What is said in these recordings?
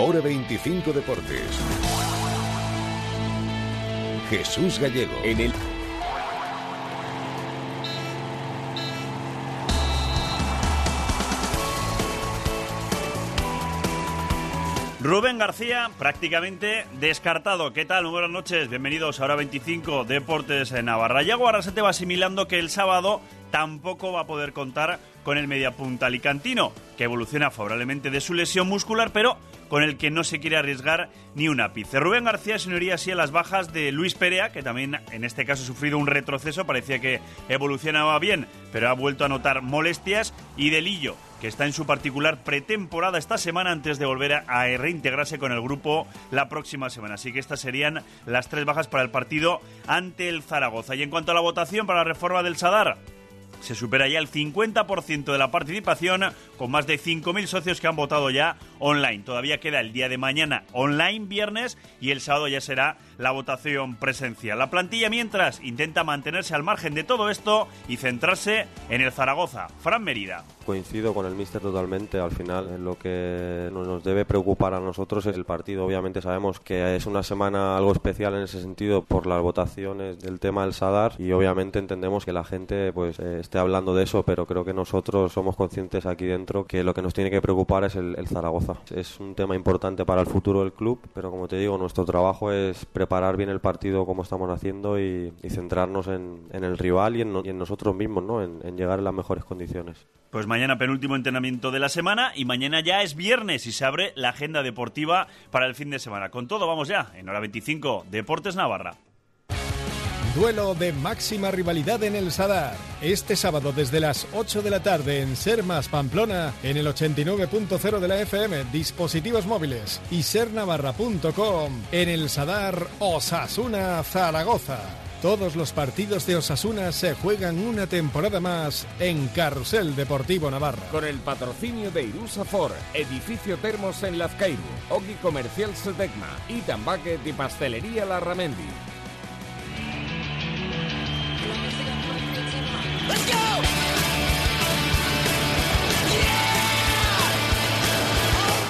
Hora 25 Deportes. Jesús Gallego. En el Rubén García, prácticamente descartado. ¿Qué tal? Muy buenas noches. Bienvenidos a Hora 25 Deportes en Navarra. Yago ahora se te va asimilando que el sábado tampoco va a poder contar con el mediapunta alicantino, que evoluciona favorablemente de su lesión muscular, pero con el que no se quiere arriesgar ni un ápice. Rubén García se uniría así a las bajas de Luis Perea, que también en este caso ha sufrido un retroceso, parecía que evolucionaba bien, pero ha vuelto a notar molestias, y Delillo, que está en su particular pretemporada esta semana antes de volver a reintegrarse con el grupo la próxima semana. Así que estas serían las tres bajas para el partido ante el Zaragoza. Y en cuanto a la votación para la reforma del Sadar, se supera ya el 50% de la participación, con más de 5.000 socios que han votado ya online. Todavía queda el día de mañana online, viernes, y el sábado ya será la votación presencial. La plantilla, mientras, intenta mantenerse al margen de todo esto y centrarse en el Zaragoza. Fran Merida. Coincido con el míster totalmente. Al final, lo que nos debe preocupar a nosotros es el partido. Obviamente sabemos que es una semana algo especial en ese sentido por las votaciones del tema del Sadar y obviamente entendemos que la gente pues eh, esté hablando de eso, pero creo que nosotros somos conscientes aquí dentro que lo que nos tiene que preocupar es el, Zaragoza. Es un tema importante para el futuro del club, pero como te digo, nuestro trabajo es preparar bien el partido como estamos haciendo y, centrarnos en, el rival y en, nosotros mismos, ¿no? En, llegar en las mejores condiciones. Pues mañana penúltimo entrenamiento de la semana y mañana ya es viernes y se abre la agenda deportiva para el fin de semana. Con todo, vamos ya, en hora 25, Deportes Navarra. Duelo de máxima rivalidad en el Sadar. Este sábado desde las 8 de la tarde en Sermas Pamplona, en el 89.0 de la FM, dispositivos móviles y sernavarra.com, en el Sadar Osasuna Zaragoza. Todos los partidos de Osasuna se juegan una temporada más en Carrusel Deportivo Navarra. Con el patrocinio de Irusa Ford, Edificio Termos en Lazcairu, Ogi Comercial Sedegma y Tambaque y Pastelería Larramendi.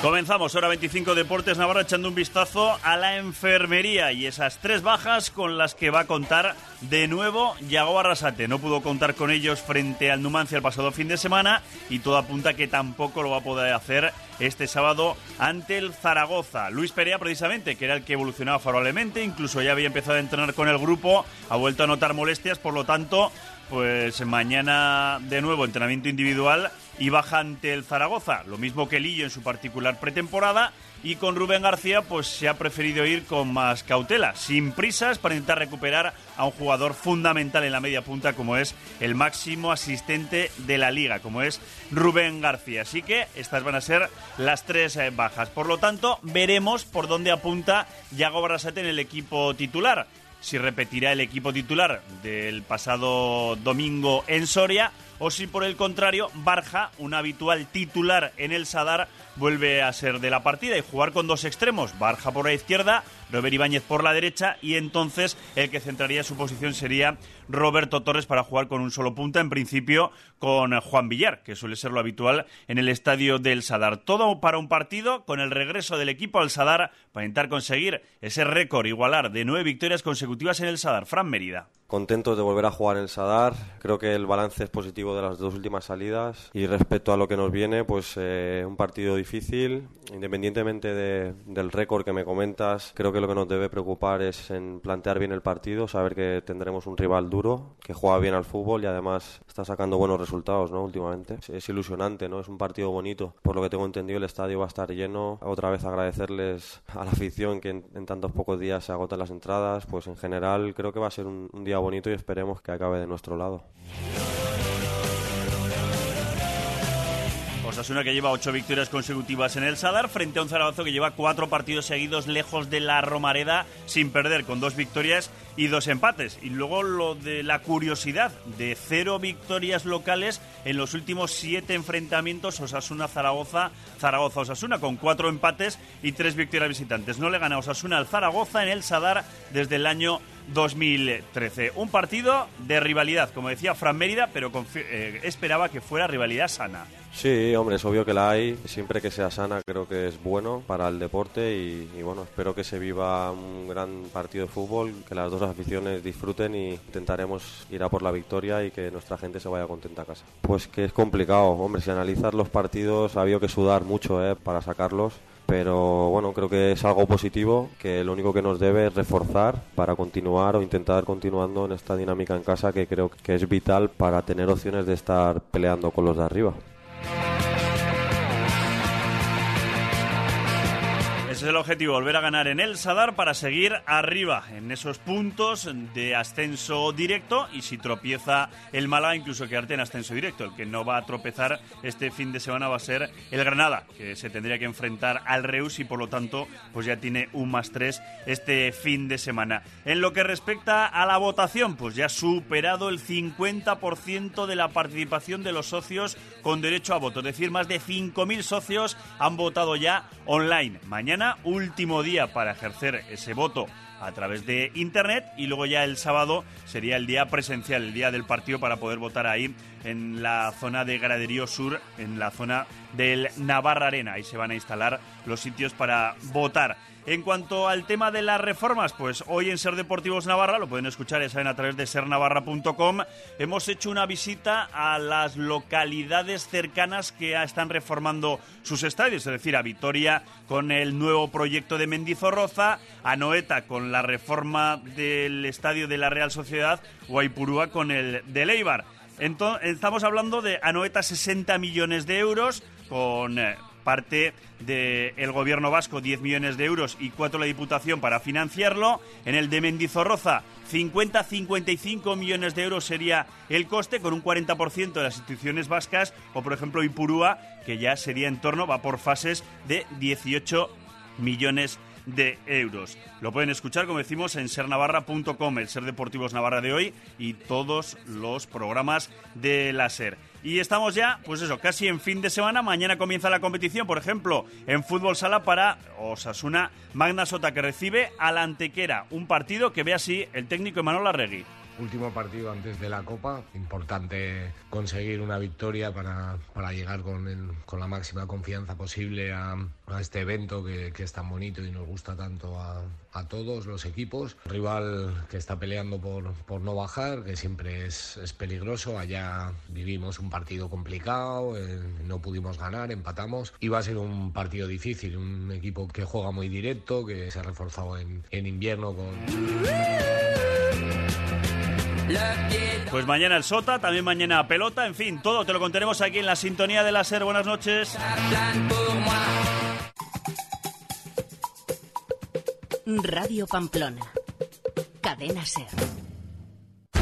Comenzamos, hora 25 Deportes Navarra, echando un vistazo a la enfermería y esas tres bajas con las que va a contar de nuevo Yago Arrasate. No pudo contar con ellos frente al Numancia el pasado fin de semana y todo apunta que tampoco lo va a poder hacer este sábado ante el Zaragoza. Luis Perea, precisamente, que era el que evolucionaba favorablemente, incluso ya había empezado a entrenar con el grupo, ha vuelto a notar molestias, por lo tanto, pues mañana de nuevo entrenamiento individual y baja ante el Zaragoza. Lo mismo que Lillo en su particular pretemporada. Y con Rubén García, pues se ha preferido ir con más cautela, sin prisas, para intentar recuperar a un jugador fundamental en la media punta, como es el máximo asistente de la liga, como es Rubén García. Así que estas van a ser las tres eh, bajas. Por lo tanto, veremos por dónde apunta Yago Barrasate en el equipo titular. Si repetirá el equipo titular del pasado domingo en Soria o si por el contrario Barja, un habitual titular en el Sadar, vuelve a ser de la partida y jugar con dos extremos, Barja por la izquierda, Robert Ibáñez por la derecha y entonces el que centraría su posición sería Roberto Torres para jugar con un solo punta, en principio con Juan Villar, que suele ser lo habitual en el estadio del Sadar. Todo para un partido con el regreso del equipo al Sadar para intentar conseguir ese récord igualar de nueve victorias consecutivas en el Sadar. Fran Mérida. Contentos de volver a jugar en el Sadar. Creo que el balance es positivo de las dos últimas salidas. Y respecto a lo que nos viene, pues eh, un partido difícil. Independientemente del récord que me comentas, creo que lo que nos debe preocupar es en plantear bien el partido, saber que tendremos un rival duro, que juega bien al fútbol y además está sacando buenos resultados ¿no? últimamente. Es, ilusionante, ¿no? es un partido bonito. Por lo que tengo entendido, el estadio va a estar lleno. Otra vez agradecerles a la afición que en, tantos pocos días se agotan las entradas. Pues en general creo que va a ser un día bonito y esperemos que acabe de nuestro lado. Osasuna que lleva ocho victorias consecutivas en el Sadar frente a un Zaragoza que lleva cuatro partidos seguidos lejos de la Romareda sin perder, con dos victorias y dos empates. Y luego lo de la curiosidad de cero victorias locales en los últimos siete enfrentamientos Osasuna-Zaragoza, Zaragoza-Osasuna, con cuatro empates y tres victorias visitantes. No le gana Osasuna al Zaragoza en el Sadar desde el año 2013. Un partido de rivalidad, como decía Fran Mérida, pero eh, esperaba que fuera rivalidad sana. Sí, hombre, es obvio que la hay. Siempre que sea sana creo que es bueno para el deporte y, bueno, espero que se viva un gran partido de fútbol, que las dos aficiones disfruten y intentaremos ir a por la victoria y que nuestra gente se vaya contenta a casa. Pues que es complicado, hombre, si analizas los partidos ha habido que sudar mucho ¿eh? para sacarlos pero bueno, creo que es algo positivo, que lo único que nos debe es reforzar para continuar o intentar continuando en esta dinámica en casa que creo que es vital para tener opciones de estar peleando con los de arriba. Ese es el objetivo, volver a ganar en el Sadar para seguir arriba en esos puntos de ascenso directo y si tropieza el Málaga incluso quedarte en ascenso directo. El que no va a tropezar este fin de semana va a ser el Granada, que se tendría que enfrentar al Reus y por lo tanto pues ya tiene un más tres este fin de semana. En lo que respecta a la votación, pues ya ha superado el 50% de la participación de los socios con derecho a voto, es decir, más de 5.000 socios han votado ya online. Mañana último día para ejercer ese voto a través de internet y luego ya el sábado sería el día presencial, el día del partido para poder votar ahí en la zona de Graderío Sur, en la zona del Navarra Arena. Ahí se van a instalar los sitios para votar. En cuanto al tema de las reformas, pues hoy en Ser Deportivos Navarra, lo pueden escuchar, ya saben, a través de sernavarra.com, hemos hecho una visita a las localidades cercanas que están reformando sus estadios, es decir, a Vitoria con el nuevo proyecto de Mendizorroza, a Noeta con la reforma del estadio de la Real Sociedad o a Ipurúa con el de Leibar. Estamos hablando de Anoeta 60 millones de euros con eh, parte del gobierno vasco 10 millones de euros y 4 la Diputación para financiarlo. En el de Mendizorroza 50-55 millones de euros sería el coste con un 40% de las instituciones vascas o por ejemplo Ipurúa que ya sería en torno, va por fases de 18 millones de euros. Lo pueden escuchar, como decimos, en sernavarra.com, el Ser Deportivos Navarra de hoy y todos los programas de la SER. Y estamos ya, pues eso, casi en fin de semana. Mañana comienza la competición, por ejemplo, en fútbol sala para Osasuna Magna Sota, que recibe a la Antequera. Un partido que ve así el técnico Emanuel Arregui último partido antes de la Copa. Importante conseguir una victoria para, para llegar con, el, con, la máxima confianza posible a, a este evento que, que, es tan bonito y nos gusta tanto a, a, todos los equipos. Rival que está peleando por, por no bajar, que siempre es, es, peligroso. Allá vivimos un partido complicado, eh, no pudimos ganar, empatamos. Y va a ser un partido difícil, un equipo que juega muy directo, que se ha reforzado en, en invierno con... Pues mañana el Sota, también mañana pelota, en fin, todo te lo contaremos aquí en la sintonía de la SER. Buenas noches. Radio Pamplona. Cadena SER.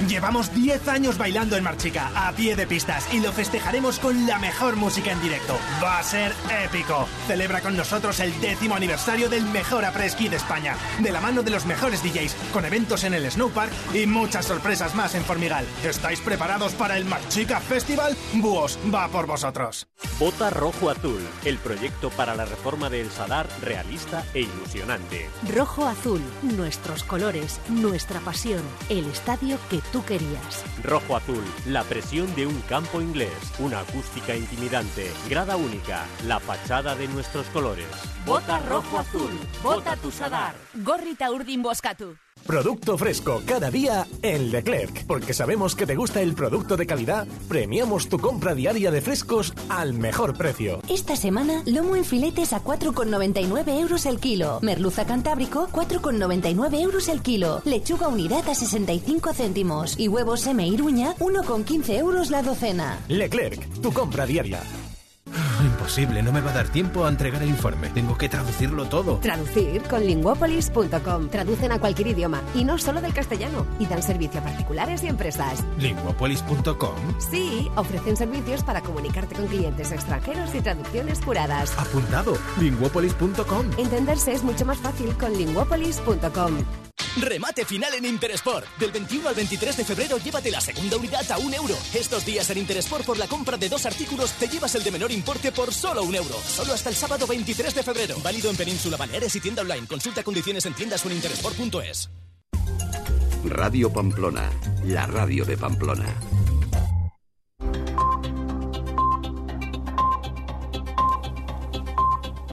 Llevamos 10 años bailando en Marchica, a pie de pistas, y lo festejaremos con la mejor música en directo. Va a ser épico. Celebra con nosotros el décimo aniversario del mejor après-ski de España, de la mano de los mejores DJs, con eventos en el Snowpark y muchas sorpresas más en Formigal. ¿Estáis preparados para el Marchica Festival? Búhos, va por vosotros. Vota Rojo Azul, el proyecto para la reforma del Sadar realista e ilusionante. Rojo Azul, nuestros colores, nuestra pasión, el estadio que tú querías. Rojo Azul, la presión de un campo inglés, una acústica intimidante, grada única, la fachada de nuestros colores. Vota Rojo Azul, vota tu Sadar. Gorrita Urdin Boscatu. Producto fresco cada día en Leclerc. Porque sabemos que te gusta el producto de calidad, premiamos tu compra diaria de frescos al mejor precio. Esta semana, lomo en filetes a 4,99 euros el kilo. Merluza cantábrico, 4,99 euros el kilo. Lechuga unidad a 65 céntimos. Y huevos M. Iruña, 1,15 euros la docena. Leclerc, tu compra diaria. Imposible, no me va a dar tiempo a entregar el informe. Tengo que traducirlo todo. Traducir con linguopolis.com. Traducen a cualquier idioma y no solo del castellano. Y dan servicio a particulares y empresas. ¿Linguopolis.com? Sí, ofrecen servicios para comunicarte con clientes extranjeros y traducciones juradas. Apuntado. Linguopolis.com. Entenderse es mucho más fácil con linguopolis.com. Remate final en Interesport. Del 21 al 23 de febrero llévate la segunda unidad a un euro. Estos días en Interesport por la compra de dos artículos te llevas el de menor importe por solo un euro. Solo hasta el sábado 23 de febrero. Válido en Península Baleares y tienda online. Consulta condiciones en tiendas o en interesport.es. Radio Pamplona, la radio de Pamplona.